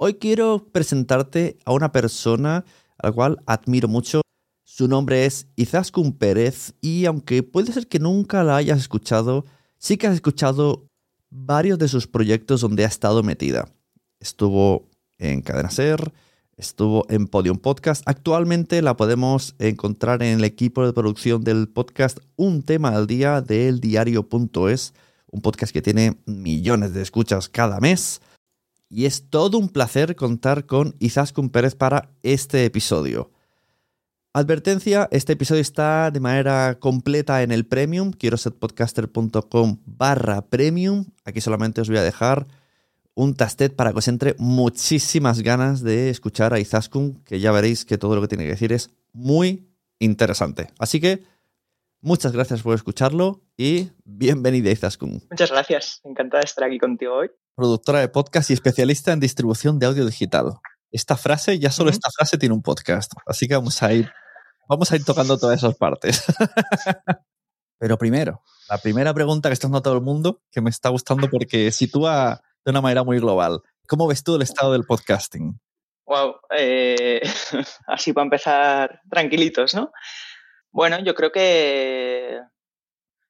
Hoy quiero presentarte a una persona a la cual admiro mucho. Su nombre es Izaskun Pérez y aunque puede ser que nunca la hayas escuchado, sí que has escuchado varios de sus proyectos donde ha estado metida. Estuvo en Cadena Ser, estuvo en Podium Podcast. Actualmente la podemos encontrar en el equipo de producción del podcast Un tema al día de eldiario.es, un podcast que tiene millones de escuchas cada mes. Y es todo un placer contar con Izaskun Pérez para este episodio. Advertencia, este episodio está de manera completa en el premium, quiero setpodcaster.com barra premium. Aquí solamente os voy a dejar un tastet para que os entre muchísimas ganas de escuchar a Izaskun, que ya veréis que todo lo que tiene que decir es muy interesante. Así que muchas gracias por escucharlo y bienvenida Izaskun, Muchas gracias, encantada de estar aquí contigo hoy. productora de podcast y especialista en distribución de audio digital. Esta frase, ya solo esta frase tiene un podcast, así que vamos a ir, vamos a ir tocando todas esas partes. Pero primero, la primera pregunta que está haciendo todo el mundo, que me está gustando porque sitúa de una manera muy global. ¿Cómo ves tú el estado del podcasting? Wow, eh, así para empezar tranquilitos, ¿no? Bueno, yo creo que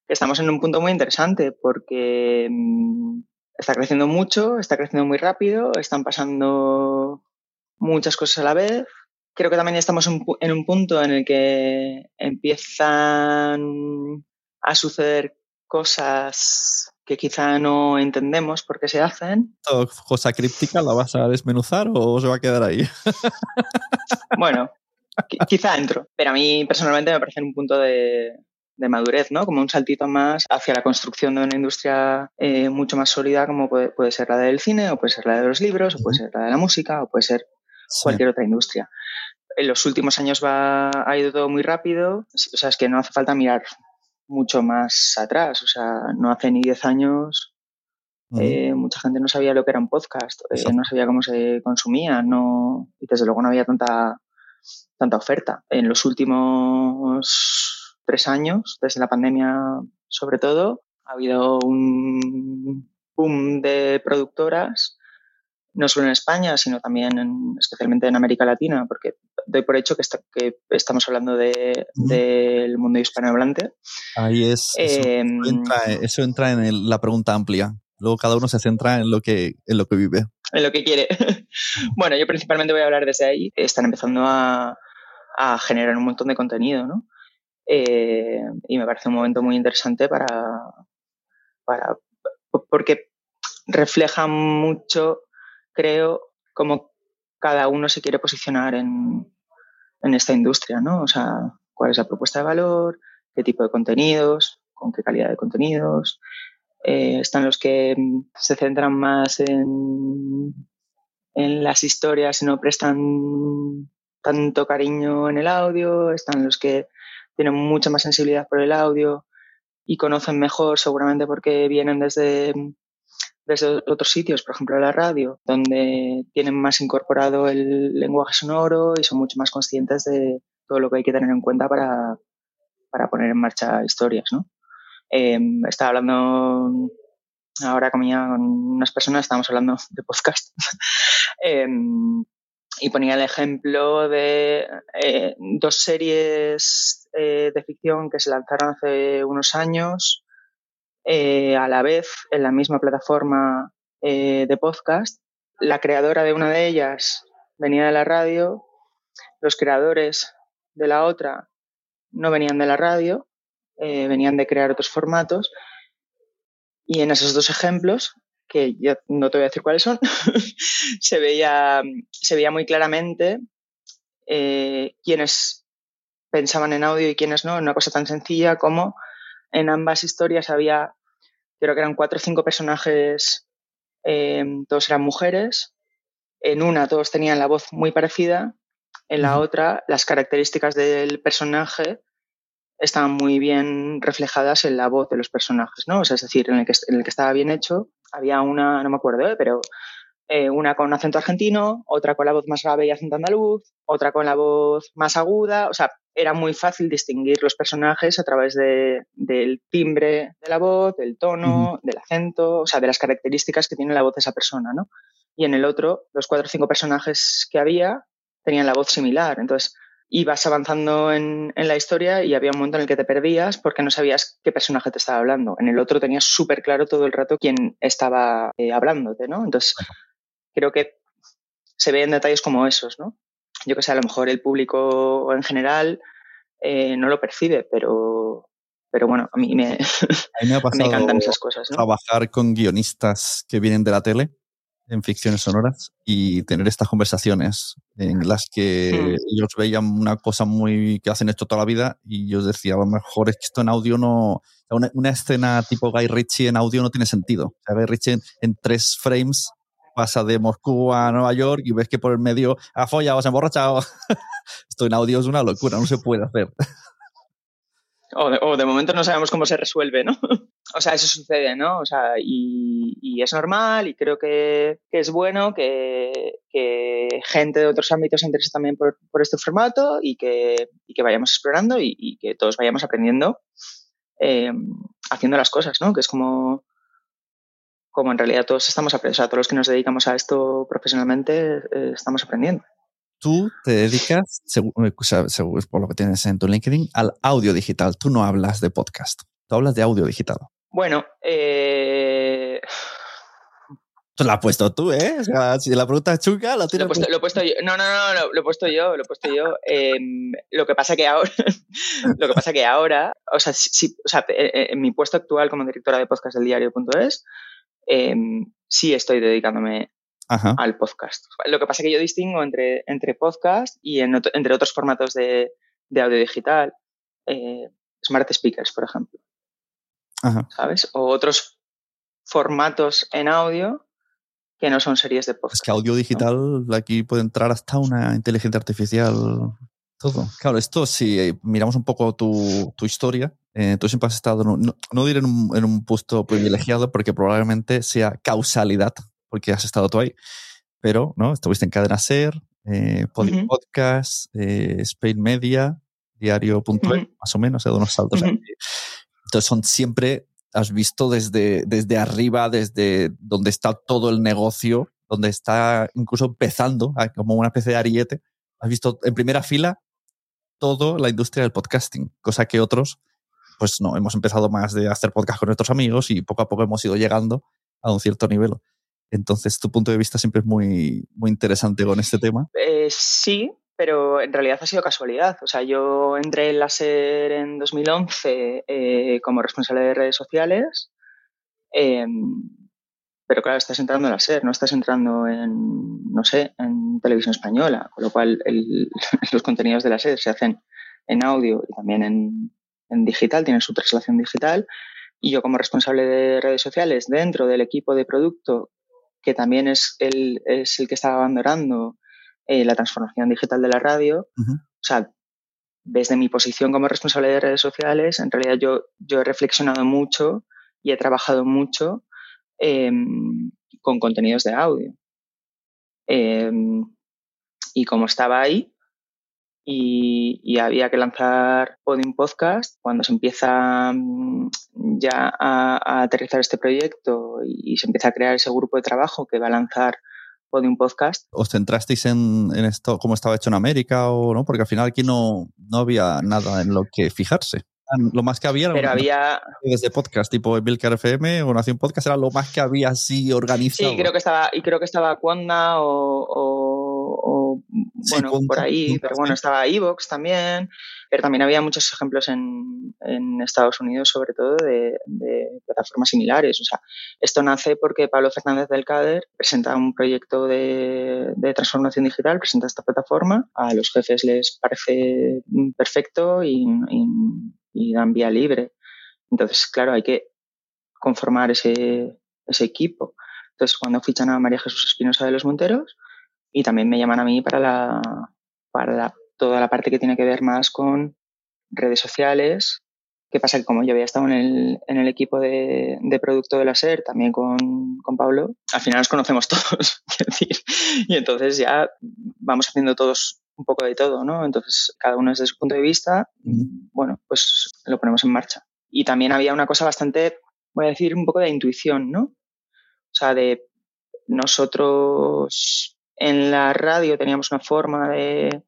estamos en un punto muy interesante porque mm, está creciendo mucho, está creciendo muy rápido, están pasando muchas cosas a la vez. Creo que también estamos en un punto en el que empiezan a suceder cosas que quizá no entendemos por qué se hacen ¿Esta cosa críptica la vas a desmenuzar o se va a quedar ahí? Bueno, quizá entro, pero a mí personalmente me parece un punto de, de madurez, ¿no? Como un saltito más hacia la construcción de una industria eh, mucho más sólida como puede, puede ser la del cine, o puede ser la de los libros, o puede ser la de la música, o puede ser cualquier otra industria. En los últimos años va, ha ido todo muy rápido, o sea, es que no hace falta mirar mucho más atrás, o sea, no hace ni 10 años eh, mucha gente no sabía lo que era un podcast, eh, no sabía cómo se consumía, no, y desde luego no había tanta, tanta oferta. En los últimos tres años, desde la pandemia sobre todo, ha habido un boom de productoras no solo en España, sino también en, especialmente en América Latina, porque doy por hecho que, que estamos hablando de, del mundo hispanohablante. Ahí es, eso, Em, entra, en la pregunta amplia. Luego cada uno se centra en lo que, en lo que vive. En lo que quiere. bueno, yo principalmente voy a hablar desde ahí. Están empezando a, a generar un montón de contenido, ¿no? Eh, y me parece un momento muy interesante para, para porque refleja mucho, creo, cómo cada uno se quiere posicionar en, en esta industria, ¿no? O sea, cuál es la propuesta de valor, qué tipo de contenidos, con qué calidad de contenidos. Eh, están los que se centran más en, en las historias y no prestan tanto cariño en el audio, están los que tienen mucha más sensibilidad por el audio y conocen mejor seguramente porque vienen desde, desde otros sitios, por ejemplo la radio, donde tienen más incorporado el lenguaje sonoro y son mucho más conscientes de todo lo que hay que tener en cuenta para, para poner en marcha historias. ¿no? Eh, estaba hablando ahora con, unas personas, estábamos hablando de podcast. eh, y ponía el ejemplo de eh, dos series eh, de ficción que se lanzaron hace unos años eh, a la vez en la misma plataforma de podcast. La creadora de una de ellas venía de la radio, los creadores de la otra no venían de la radio, eh, venían de crear otros formatos. Y en esos dos ejemplos que yo no te voy a decir cuáles son, se, veía, se veía muy claramente eh, quiénes pensaban en audio y quiénes no, en una cosa tan sencilla como en ambas historias había, creo que eran cuatro o cinco personajes, eh, todos eran mujeres, en una todos tenían la voz muy parecida, en la otra las características del personaje estaban muy bien reflejadas en la voz de los personajes, ¿no? O sea, es decir, en el que, en el que estaba bien hecho, había una, no me acuerdo, ¿eh? pero eh, una con acento argentino, otra con la voz más grave y acento andaluz, otra con la voz más aguda, o sea, era muy fácil distinguir los personajes a través de, del timbre de la voz, del tono, uh -huh. del acento, o sea, de las características que tiene la voz de esa persona, ¿no? Y en el otro, los cuatro o cinco personajes que había tenían la voz similar, entonces ibas avanzando en, en, la historia y había un momento en el que te perdías porque no sabías qué personaje te estaba hablando. En el otro tenías súper claro todo el rato quién estaba eh, hablándote, ¿no? Entonces, creo que se ven detalles como esos, ¿no? Yo que sé, a lo mejor el público en general eh, no lo percibe, pero, pero bueno, a mí me, a mí me, ha me encantan esas cosas. ¿no? Trabajar con guionistas que vienen de la tele en ficciones sonoras y tener estas conversaciones en las que mm. ellos veían una cosa muy que hacen esto toda la vida y yo decía, a lo mejor es que esto en audio no, una, una escena tipo Guy Ritchie en audio no tiene sentido. O sea, Guy Ritchie en, en, tres frames pasa de Moscú a Nueva York y ves que por el medio ha follado, se ha emborrachado. esto en audio es una locura, no se puede hacer. O de, o de, momento no sabemos cómo se resuelve, ¿no? o sea, eso sucede, ¿no? O sea, y, y es normal y creo que, es bueno que, gente de otros ámbitos se interese también por, por este formato y que, y que vayamos explorando y, y, que todos vayamos aprendiendo eh, haciendo las cosas, ¿no? Que es como, como en realidad todos estamos aprendiendo, o sea, todos los que nos dedicamos a esto profesionalmente eh, estamos aprendiendo tú te dedicas, según, según, por lo que tienes en tu LinkedIn, al audio digital. Tú no hablas de podcast, tú hablas de audio digital. Bueno, eh... Tú la has puesto tú, ¿eh? O sea, si la pregunta es chunga, la tienes. Lo, he puesto, lo he puesto yo. No, no, no, lo, lo, he puesto yo, lo he puesto yo. Eh, lo que pasa que ahora, lo que pasa que ahora, o sea, si, o sea, en mi puesto actual como directora de podcast del diario.es, eh, sí estoy dedicándome Ajá. al podcast. Lo que pasa es que yo distingo entre, entre podcast y en otro, entre otros formatos de, de audio digital, eh, smart speakers, por ejemplo. Ajá. ¿Sabes? O otros formatos en audio que no son series de podcast. Es que audio digital, ¿no? aquí puede entrar hasta una inteligencia artificial, todo. Claro, esto si eh, miramos un poco tu, tu historia, eh, tú siempre has estado, no, no, no diré en un, en un puesto privilegiado porque probablemente sea causalidad porque has estado tú ahí, pero ¿no? estuviste en Cadena Ser, eh, Pod uh -huh. Podcast, eh, Spain Media, Diario.es, uh -huh. más o menos, he dado unos saltos uh -huh. Entonces son siempre, has visto desde, desde arriba, desde donde está todo el negocio donde está incluso empezando como una especie de ariete. Has visto en primera fila toda la industria del podcasting, cosa que otros, pues no, hemos empezado más de hacer podcast con nuestros amigos y poco a poco hemos ido llegando a un cierto nivel. Entonces, tu punto de vista siempre es muy, muy interesante con este tema. Eh, sí, pero en realidad ha sido casualidad. O sea, yo entré en la SER en 2011 eh, como responsable de redes sociales, em, pero claro, estás entrando en la SER, no estás entrando en, no sé, en televisión española, con lo cual los contenidos de la SER se hacen en audio y también en, en digital, tienen su traslación digital. Y yo como responsable de redes sociales dentro del equipo de producto que también es el, es el que está abandonando eh, la transformación digital de la radio. O sea, desde mi posición como responsable de redes sociales, en realidad yo, yo he reflexionado mucho y he trabajado mucho em, con contenidos de audio. Em, y como estaba ahí, y, había que lanzar Podium Podcast. Cuando se empieza mm, ya a, aterrizar este proyecto y, se empieza a crear ese grupo de trabajo que va a lanzar Podium Podcast. ¿Os centrasteis en, esto, cómo estaba hecho en América o no? Porque al final aquí no, no había nada en lo que fijarse. Lo más que había Pero había desde podcast tipo Emilcar FM o Nación Podcast era lo más que había así organizado. Sí, creo que estaba y creo que estaba o bueno, por ahí, pero bueno, estaba Evox también, pero también había muchos ejemplos en, en Estados Unidos, sobre todo, de, plataformas similares. O sea, esto nace porque Pablo Fernández del CADER presenta un proyecto de, transformación digital, presenta esta plataforma, a los jefes les parece perfecto y, y, dan vía libre. Entonces, claro, hay que conformar ese, ese equipo. Entonces, cuando fichan a María Jesús Espinosa de los Monteros, y también me llaman a mí para, la, para toda la parte que tiene que ver más con redes sociales. ¿Qué pasa? Que como yo había estado en el, en el equipo de, de, producto de la SER, también con, con, Pablo, al final nos conocemos todos, decir. Y entonces ya vamos haciendo todos un poco de todo, ¿no? Entonces, cada uno desde su punto de vista, bueno, pues lo ponemos en marcha. Y también había una cosa bastante, voy a decir, un poco de intuición, ¿no? O sea, de nosotros en la radio teníamos una forma de,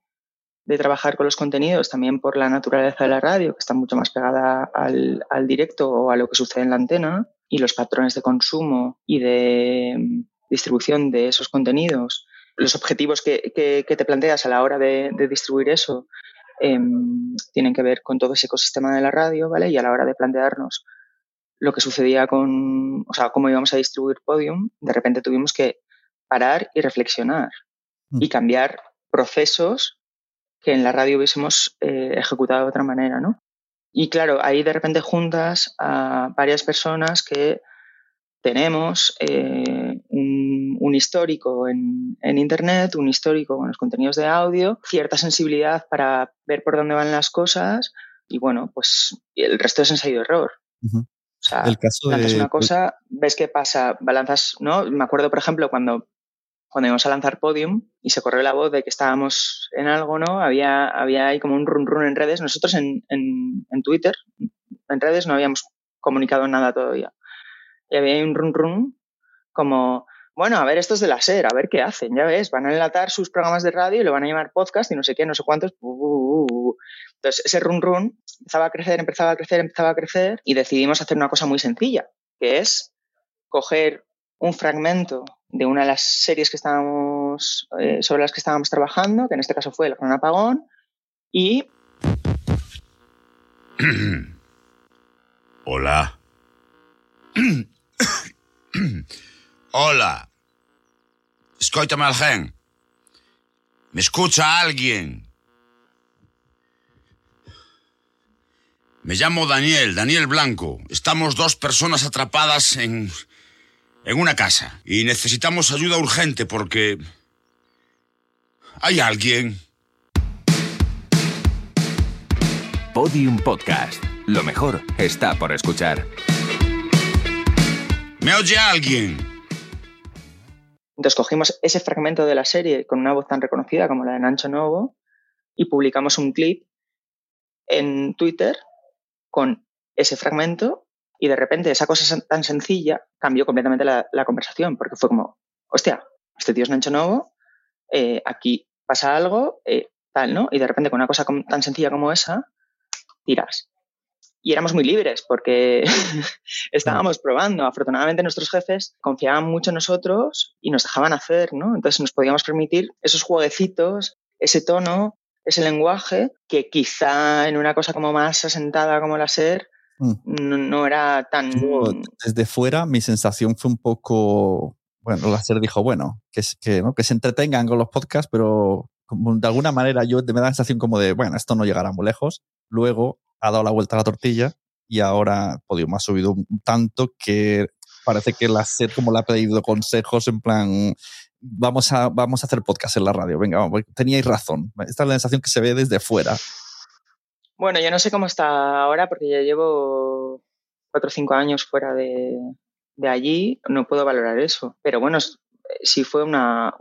trabajar con los contenidos, también por la naturaleza de la radio, que está mucho más pegada al, directo o a lo que sucede en la antena, y los patrones de consumo y de mm, distribución de esos contenidos, los objetivos que, te planteas a la hora de, distribuir eso, em, tienen que ver con todo ese ecosistema de la radio, ¿vale? Y a la hora de plantearnos lo que sucedía con, o sea, cómo íbamos a distribuir Podium, de repente tuvimos que parar y reflexionar y mm. cambiar procesos que en la radio hubiésemos eh, ejecutado de otra manera, ¿no? Y claro, ahí de repente juntas a varias personas que tenemos eh, un, histórico en, Internet, un histórico con los contenidos de audio, cierta sensibilidad para ver por dónde van las cosas y bueno, pues el resto es ensayo-error. O sea, el caso lanzas una cosa, ves qué pasa, balanzas, ¿no? Me acuerdo, por ejemplo, cuando cuando íbamos a lanzar Podium y se corrió la voz de que estábamos en algo, ¿no? Había, había ahí como un run run en redes. Nosotros en, en, Twitter, en redes, no habíamos comunicado nada todavía. Y había un run run como, bueno, a ver, esto es de la SER, a ver qué hacen, ya ves, van a enlatar sus programas de radio y lo van a llamar podcast y no sé qué, no sé cuántos. Uh, uh, uh, Entonces, ese run run empezaba a crecer, empezaba a crecer, empezaba a crecer y decidimos hacer una cosa muy sencilla, que es coger un fragmento de una de las series que estábamos, eh, sobre las que estábamos trabajando, que en este caso fue El Gran Apagón, y... Hola. Hola. Escúchame alguien. ¿Me escucha alguien? Me llamo Daniel, Daniel Blanco. Estamos dos personas atrapadas en en una casa y necesitamos ayuda urgente porque... ¿Hay alguien? Podium Podcast. Lo mejor está por escuchar. ¿Me oye alguien? Entonces cogimos ese fragmento de la serie con una voz tan reconocida como la de Nancho Novo y publicamos un clip en Twitter con ese fragmento y de repente esa cosa tan sencilla cambió completamente la, conversación, porque fue como, hostia, este tío es Nacho Novo, eh, aquí pasa algo, eh, tal, ¿no? Y de repente con una cosa tan sencilla como esa, tiras. Y éramos muy libres porque estábamos probando. Afortunadamente nuestros jefes confiaban mucho en nosotros y nos dejaban hacer, ¿no? Entonces nos podíamos permitir esos jueguecitos, ese tono, ese lenguaje que quizá en una cosa como más asentada como la SER mm. no, era tan... desde fuera mi sensación fue un poco... Bueno, la SER dijo, bueno, que, que, ¿no? que se entretengan con los podcasts, pero de alguna manera yo me da la sensación como de, bueno, esto no llegará muy lejos. Luego ha dado la vuelta a la tortilla y ahora Podium ha subido tanto que parece que la SER como le ha pedido consejos en plan, vamos a, vamos a hacer podcast en la radio. Venga, vamos, teníais razón. Esta es la sensación que se ve desde fuera. Bueno, yo no sé cómo está ahora porque ya llevo cuatro o cinco años fuera de, allí. No puedo valorar eso. Pero bueno, sí fue una,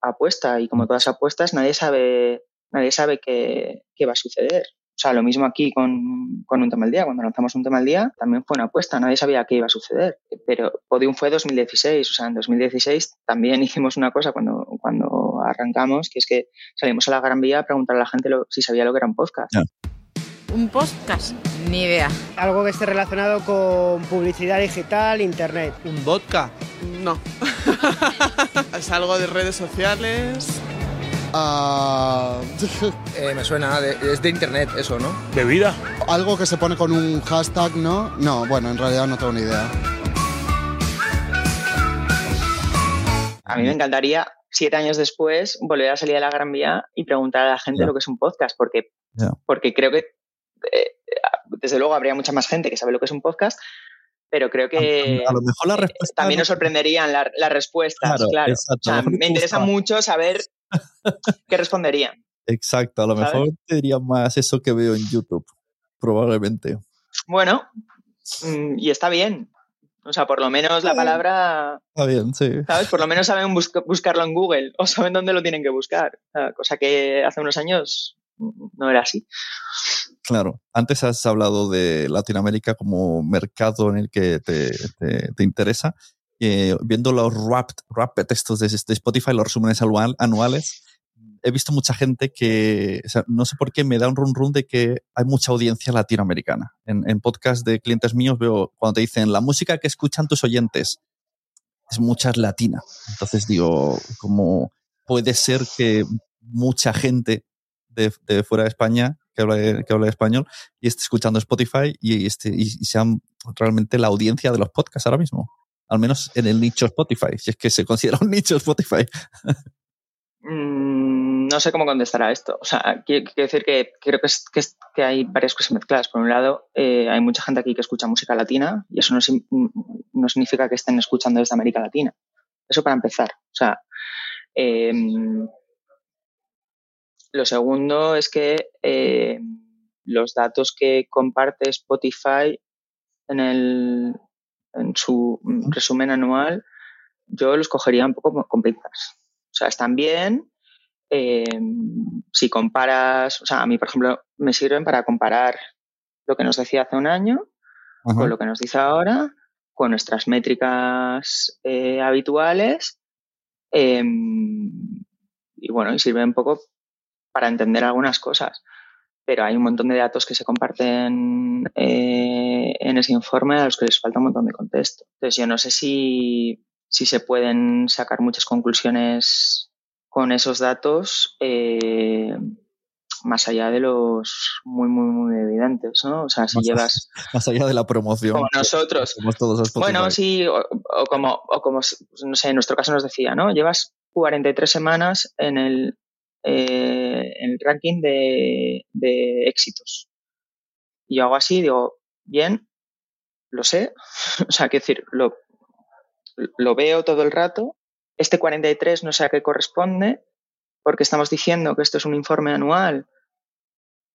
apuesta y como todas apuestas, nadie sabe, nadie sabe qué, qué va a suceder. O sea, lo mismo aquí con, un tema al día. Cuando lanzamos un tema al día, también fue una apuesta. Nadie sabía qué iba a suceder. Pero Podium fue 2016. O sea, en 2016 también hicimos una cosa cuando, cuando arrancamos, que es que salimos a la Gran Vía a preguntar a la gente si sabía lo que era un podcast. ¿Un podcast? Ni idea. Algo que esté relacionado con publicidad digital, internet. ¿Un vodka? No. es algo de redes sociales. Ah, eh, me suena, es de internet eso, ¿no? ¿Bebida? Algo que se pone con un hashtag, ¿no? No, bueno, en realidad no tengo ni idea. A mí me encantaría, siete años después, volver a salir a la Gran Vía y preguntar a la gente lo que es un podcast, porque, porque creo que, eh, desde luego, habría mucha más gente que sabe lo que es un podcast, pero creo que a, lo mejor la eh, también nos sorprenderían las respuestas, claro. me interesa mucho saber ¿Qué responderían? Exacto, a lo mejor te diría más eso que veo en YouTube, probablemente. Bueno, mm, y está bien. O sea, por lo menos la palabra. Está bien, sí. ¿Sabes? Por lo menos saben buscarlo en Google o saben dónde lo tienen que buscar. cosa que hace unos años no era así. Claro. Antes has hablado de Latinoamérica como mercado en el que te, te interesa. Eh, viendo los rap, rap textos de, Spotify, los resúmenes anuales, he visto mucha gente que, no sé por qué, me da un run run de que hay mucha audiencia latinoamericana. En, en podcast de clientes míos veo cuando te dicen la música que escuchan tus oyentes es mucha latina. Entonces digo, como puede ser que mucha gente de, fuera de España que habla, que habla español y esté escuchando Spotify y, este, y sean realmente la audiencia de los podcasts ahora mismo al menos en el nicho Spotify, si es que se considera un nicho Spotify. Mm, no sé cómo contestar a esto. O sea, quiero, decir que creo que, que, hay varias cosas mezcladas. Por un lado, eh, hay mucha gente aquí que escucha música latina y eso no, no, significa que estén escuchando desde América Latina. Eso para empezar. O sea, em, lo segundo es que eh, los datos que comparte Spotify en el, en su resumen anual, yo los cogería un poco con pinzas. O sea, están bien. Eh, si comparas, o sea, a mí, por ejemplo, me sirven para comparar lo que nos decía hace un año con lo que nos dice ahora, con nuestras métricas eh, habituales. Em, y bueno, y sirve un poco para entender algunas cosas pero hay un montón de datos que se comparten eh, en ese informe a los que les falta un montón de contexto. Entonces, yo no sé si, se pueden sacar muchas conclusiones con esos datos eh, más allá de los muy, muy, muy evidentes, ¿no? O sea, si llevas... Más allá de la promoción. Como nosotros. bueno, sí, o, como, o como, no sé, en nuestro caso nos decía, ¿no? Llevas 43 semanas en el, eh, en el ranking de, éxitos. Y yo hago así, digo, bien, lo sé, o sea, que decir, lo, lo veo todo el rato. Este 43 no sé a qué corresponde, porque estamos diciendo que esto es un informe anual,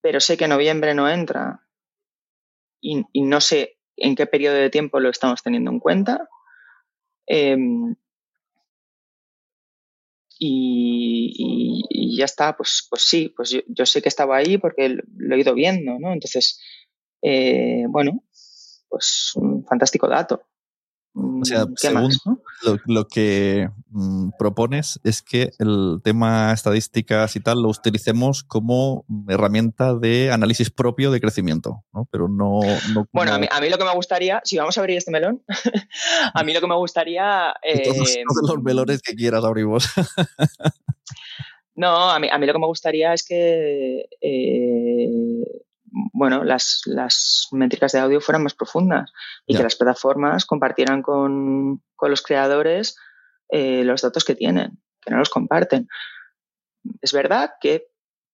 pero sé que noviembre no entra y, no sé en qué periodo de tiempo lo estamos teniendo en cuenta. Em, y, ya está, pues, pues sí, pues yo, sé que estaba ahí porque lo he ido viendo, ¿no? Entonces, eh, bueno, pues un fantástico dato. O sea, ¿Qué según más, no? lo, lo que mm, propones es que el tema estadísticas y tal lo utilicemos como herramienta de análisis propio de crecimiento, ¿no? Pero no... no Bueno, a mí, a mí lo que me gustaría, si vamos a abrir este melón, a mí lo que me gustaría... todos, eh, todos los melones que quieras abrimos. No, a mí, a mí lo que me gustaría es que, eh, bueno, las, las métricas de audio fueran más profundas y que las plataformas compartieran con, con los creadores eh, los datos que tienen, que no los comparten. Es verdad que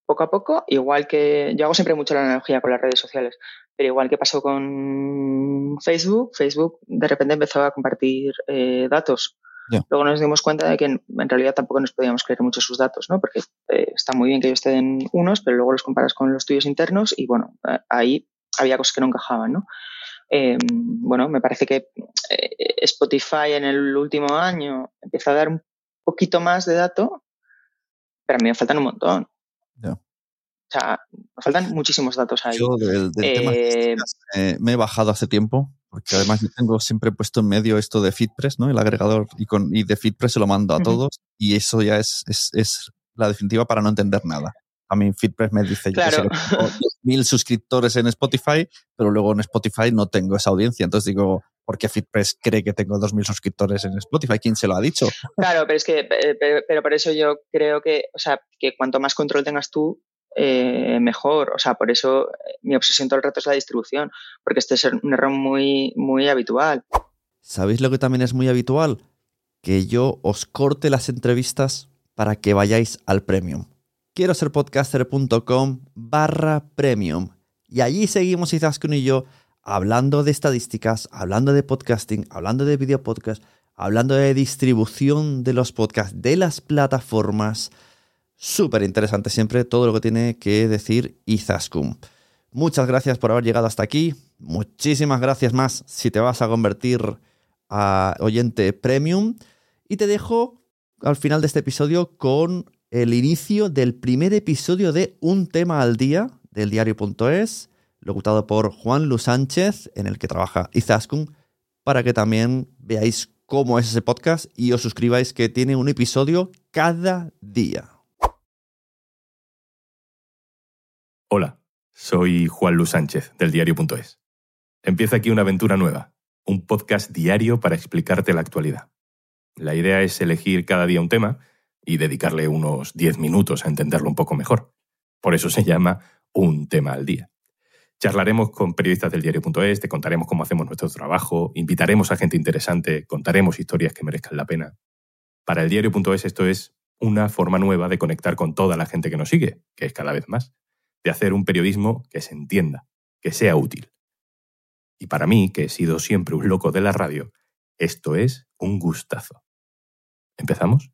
poco a poco, igual que yo hago siempre mucho la analogía con las redes sociales, pero igual que pasó con Facebook, Facebook de repente empezó a compartir eh, datos. Luego nos dimos cuenta de que en, realidad tampoco nos podíamos creer mucho sus datos, ¿no? Porque eh, está muy bien que ellos te den unos, pero luego los comparas con los tuyos internos y bueno, ahí había cosas que no encajaban, ¿no? Eh, bueno, me parece que eh, Spotify en el último año empieza a dar un poquito más de dato, pero a mí me faltan un montón. Ya. O sea, me faltan muchísimos datos ahí. Yo del, del tema Eh, eh, me he bajado hace tiempo, porque además yo tengo siempre puesto en medio esto de FitPress, ¿no? El agregador y, con, y de FitPress se lo mando a todos y eso ya es, es, es la definitiva para no entender nada. A mí FitPress me dice yo Claro. que tengo 10.000 suscriptores en Spotify, pero luego en Spotify no tengo esa audiencia. Entonces digo, ¿por qué FitPress cree que tengo 2.000 suscriptores en Spotify? ¿Quién se lo ha dicho? Claro, pero es que, pero, pero por eso yo creo que, o sea, que cuanto más control tengas tú, eh, mejor. O sea, por eso eh, mi obsesión todo el rato es la distribución, porque este es un error muy, muy habitual. ¿Sabéis lo que también es muy habitual? Que yo os corte las entrevistas para que vayáis al premium. Quiero ser podcaster.com barra premium. Y allí seguimos Izaskun y yo hablando de estadísticas, hablando de podcasting, hablando de video podcast, hablando de distribución de los podcasts, de las plataformas. Súper interesante siempre todo lo que tiene que decir Izaskun. Muchas gracias por haber llegado hasta aquí. Muchísimas gracias más si te vas a convertir a oyente premium. Y te dejo al final de este episodio con el inicio del primer episodio de Un tema al día del diario.es, locutado por Juan Lu Sánchez, en el que trabaja Izaskun, para que también veáis cómo es ese podcast y os suscribáis que tiene un episodio cada día. Hola, soy Juan Luis Sánchez del diario.es. Empieza aquí una aventura nueva, un podcast diario para explicarte la actualidad. La idea es elegir cada día un tema y dedicarle unos 10 minutos a entenderlo un poco mejor. Por eso se llama Un tema al día. Charlaremos con periodistas del diario.es, te contaremos cómo hacemos nuestro trabajo, invitaremos a gente interesante, contaremos historias que merezcan la pena. Para el diario.es esto es una forma nueva de conectar con toda la gente que nos sigue, que es cada vez más de hacer un periodismo que se entienda, que sea útil. Y para mí, que he sido siempre un loco de la radio, esto es un gustazo. ¿Empezamos?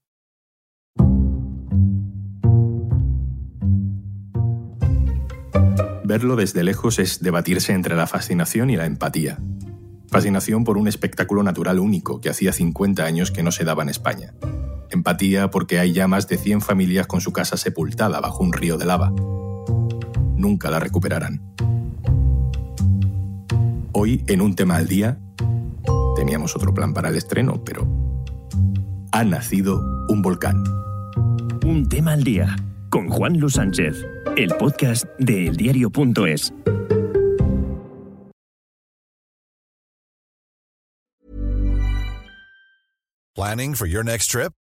Verlo desde lejos es debatirse entre la fascinación y la empatía. Fascinación por un espectáculo natural único que hacía 50 años que no se daba en España. Empatía porque hay ya más de 100 familias con su casa sepultada bajo un río de lava nunca la recuperarán. Hoy, en un tema al día, teníamos otro plan para el estreno, pero ha nacido un volcán. Un tema al día, con Juan Luis Sánchez, el podcast de eldiario.es. Planning for your next trip?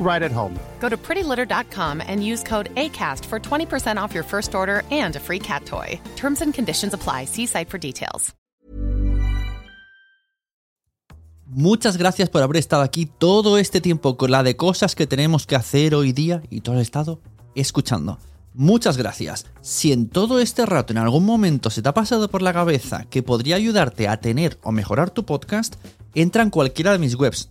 right at home. Go to prettylitter.com and use code ACAST for 20% off your first order and a free cat toy. Terms and conditions apply. See site for details. Muchas gracias por haber estado aquí todo este tiempo con la de cosas que tenemos que hacer hoy día y todo el estado escuchando. Muchas gracias. Si en todo este rato en algún momento se te ha pasado por la cabeza que podría ayudarte a tener o mejorar tu podcast, entra en cualquiera de mis webs.